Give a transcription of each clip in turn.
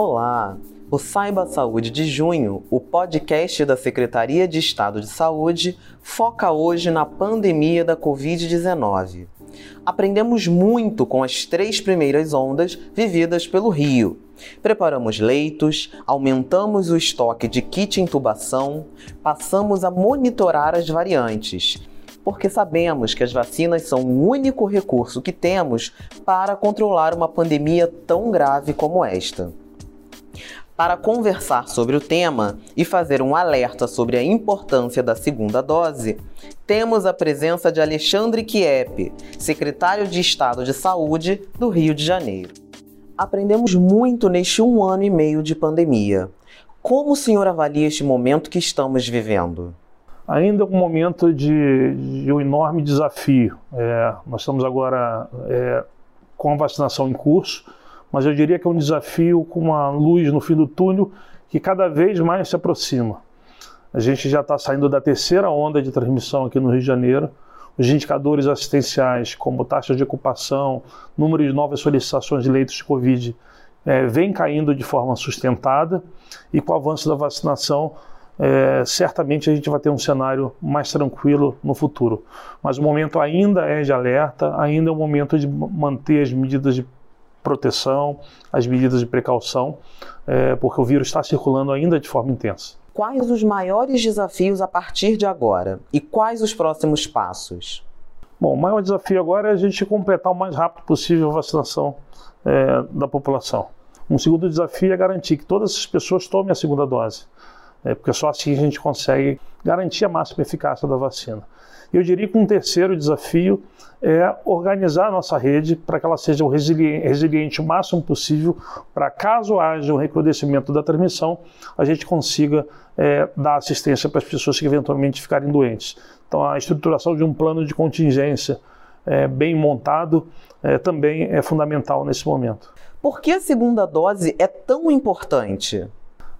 Olá! O Saiba Saúde de Junho, o podcast da Secretaria de Estado de Saúde, foca hoje na pandemia da Covid-19. Aprendemos muito com as três primeiras ondas vividas pelo Rio. Preparamos leitos, aumentamos o estoque de kit intubação, passamos a monitorar as variantes porque sabemos que as vacinas são o único recurso que temos para controlar uma pandemia tão grave como esta. Para conversar sobre o tema e fazer um alerta sobre a importância da segunda dose, temos a presença de Alexandre Kiep, secretário de Estado de Saúde do Rio de Janeiro. Aprendemos muito neste um ano e meio de pandemia. Como o senhor avalia este momento que estamos vivendo? Ainda é um momento de, de um enorme desafio. É, nós estamos agora é, com a vacinação em curso mas eu diria que é um desafio com uma luz no fim do túnel que cada vez mais se aproxima. A gente já está saindo da terceira onda de transmissão aqui no Rio de Janeiro. Os indicadores assistenciais, como taxa de ocupação, número de novas solicitações de leitos de Covid, é, vem caindo de forma sustentada e com o avanço da vacinação, é, certamente a gente vai ter um cenário mais tranquilo no futuro. Mas o momento ainda é de alerta, ainda é o momento de manter as medidas de proteção, as medidas de precaução, é, porque o vírus está circulando ainda de forma intensa. Quais os maiores desafios a partir de agora e quais os próximos passos? Bom, o maior desafio agora é a gente completar o mais rápido possível a vacinação é, da população. Um segundo desafio é garantir que todas as pessoas tomem a segunda dose, é, porque só assim a gente consegue garantir a máxima eficácia da vacina. Eu diria que um terceiro desafio é organizar a nossa rede para que ela seja resiliente o máximo possível, para caso haja um recrudescimento da transmissão, a gente consiga é, dar assistência para as pessoas que eventualmente ficarem doentes. Então, a estruturação de um plano de contingência é, bem montado é, também é fundamental nesse momento. Por que a segunda dose é tão importante?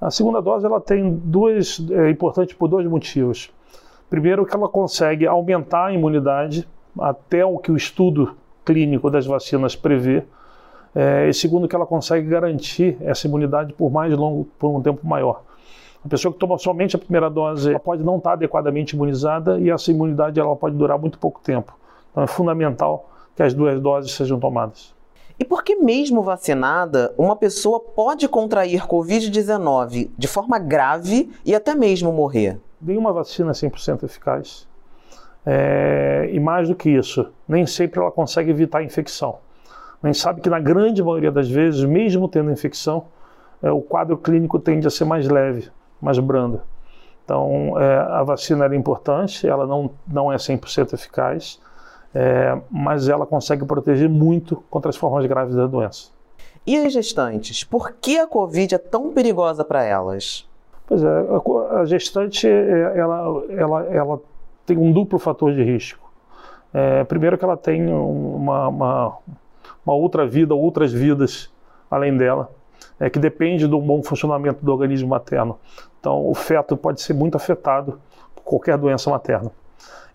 A segunda dose ela tem duas é importante por dois motivos. Primeiro, que ela consegue aumentar a imunidade até o que o estudo clínico das vacinas prevê. É, e segundo, que ela consegue garantir essa imunidade por mais longo, por um tempo maior. A pessoa que toma somente a primeira dose ela pode não estar adequadamente imunizada e essa imunidade ela pode durar muito pouco tempo. Então é fundamental que as duas doses sejam tomadas. E por que, mesmo vacinada, uma pessoa pode contrair Covid-19 de forma grave e até mesmo morrer? Nenhuma vacina é 100% eficaz. É, e mais do que isso, nem sempre ela consegue evitar a infecção. Gente sabe que na grande maioria das vezes, mesmo tendo infecção, é, o quadro clínico tende a ser mais leve, mais brando. Então, é, a vacina era importante, ela não, não é 100% eficaz, é, mas ela consegue proteger muito contra as formas graves da doença. E as gestantes? Por que a Covid é tão perigosa para elas? Pois é, a, gestante é, ela, ela, ela tem um duplo fator de risco. É, primeiro que ela tem uma, uma, uma, outra vida, outras vidas além dela, é, que depende do bom funcionamento do organismo materno. Então o feto pode ser muito afetado por qualquer doença materna.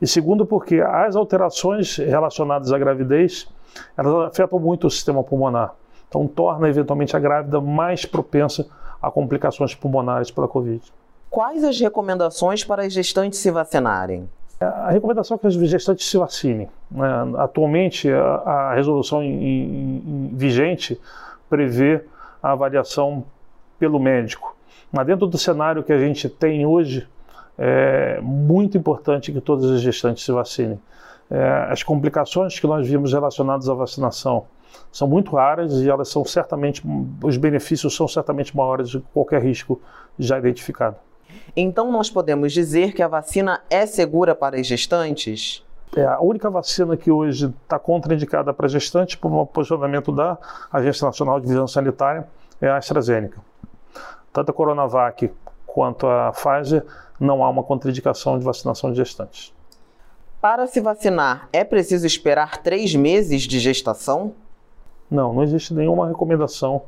E segundo porque as alterações relacionadas à gravidez, elas afetam muito o sistema pulmonar. Então torna eventualmente a grávida mais propensa a complicações pulmonares pela Covid. Quais as recomendações para as gestantes se vacinarem? A recomendação é que as gestantes se vacinem. Né? Atualmente, a, resolução vigente prevê a avaliação pelo médico. Mas dentro do cenário que a gente tem hoje, é muito importante que todas as gestantes se vacinem. É, as complicações que nós vimos relacionadas à vacinação, são muito raras e elas são certamente, os benefícios são certamente maiores do que qualquer risco já identificado. Então nós podemos dizer que a vacina é segura para as gestantes? É, a única vacina que hoje está contraindicada para gestantes, por um posicionamento da Agência Nacional de Vigilância Sanitária, é a AstraZeneca. Tanto a Coronavac quanto a Pfizer não há uma contraindicação de vacinação de gestantes. Para se vacinar, é preciso esperar três meses de gestação? Não, não existe nenhuma recomendação.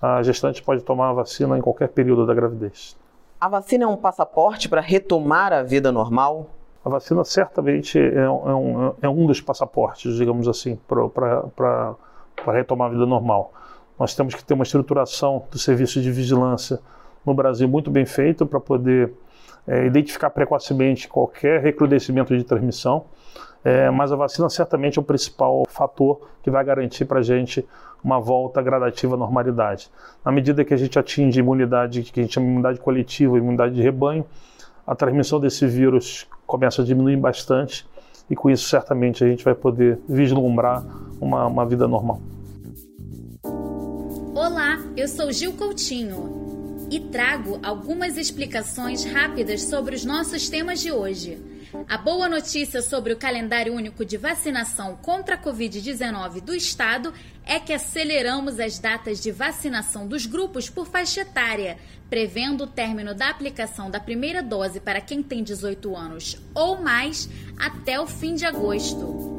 A gestante pode tomar a vacina em qualquer período da gravidez. A vacina é um passaporte para retomar a vida normal? A vacina certamente é, um, é um é dos passaportes, digamos assim, para retomar a vida normal. Nós temos que ter uma estruturação do serviço de vigilância no Brasil muito bem feito para poder é, identificar precocemente qualquer recrudescimento de transmissão. É, mas a vacina certamente é o principal fator que vai garantir para a gente uma volta gradativa à normalidade. Na medida que a gente atinge imunidade, que a gente chama de imunidade coletiva, imunidade de rebanho, a transmissão desse vírus começa a diminuir bastante e com isso certamente a gente vai poder vislumbrar uma, uma vida normal. Olá, eu sou Gil Coutinho e trago algumas explicações rápidas sobre os nossos temas de hoje. A boa notícia sobre o calendário único de vacinação contra a Covid-19 do Estado é que aceleramos as datas de vacinação dos grupos por faixa etária, prevendo o término da aplicação da primeira dose para quem tem 18 anos ou mais até o fim de agosto.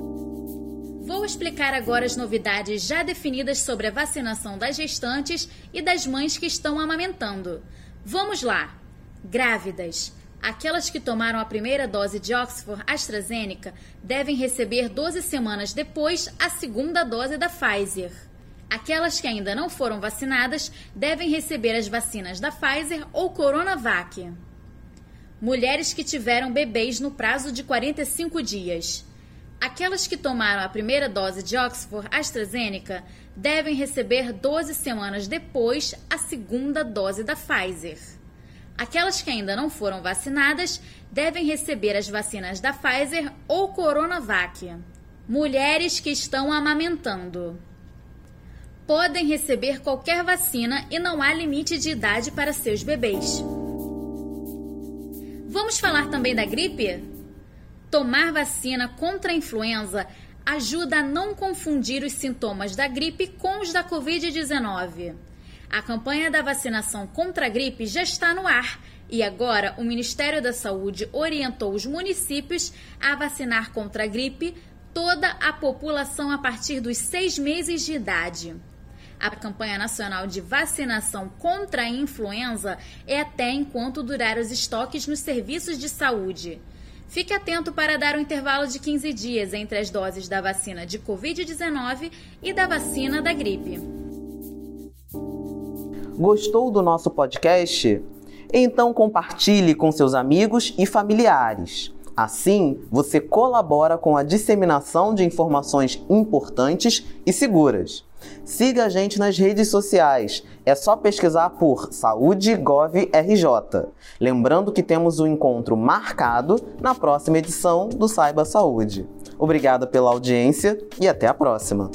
Vou explicar agora as novidades já definidas sobre a vacinação das gestantes e das mães que estão amamentando. Vamos lá! Grávidas. Aquelas que tomaram a primeira dose de Oxford AstraZeneca devem receber 12 semanas depois a segunda dose da Pfizer. Aquelas que ainda não foram vacinadas devem receber as vacinas da Pfizer ou Coronavac. Mulheres que tiveram bebês no prazo de 45 dias. Aquelas que tomaram a primeira dose de Oxford AstraZeneca devem receber 12 semanas depois a segunda dose da Pfizer. Aquelas que ainda não foram vacinadas devem receber as vacinas da Pfizer ou Coronavac. Mulheres que estão amamentando podem receber qualquer vacina e não há limite de idade para seus bebês. Vamos falar também da gripe? Tomar vacina contra a influenza ajuda a não confundir os sintomas da gripe com os da Covid-19. A campanha da vacinação contra a gripe já está no ar e agora o Ministério da Saúde orientou os municípios a vacinar contra a gripe toda a população a partir dos seis meses de idade. A campanha nacional de vacinação contra a influenza é até enquanto durar os estoques nos serviços de saúde. Fique atento para dar um intervalo de 15 dias entre as doses da vacina de Covid-19 e da vacina da gripe. Gostou do nosso podcast? Então compartilhe com seus amigos e familiares. Assim, você colabora com a disseminação de informações importantes e seguras. Siga a gente nas redes sociais. É só pesquisar por Saúde Gov RJ. Lembrando que temos um encontro marcado na próxima edição do Saiba Saúde. Obrigada pela audiência e até a próxima.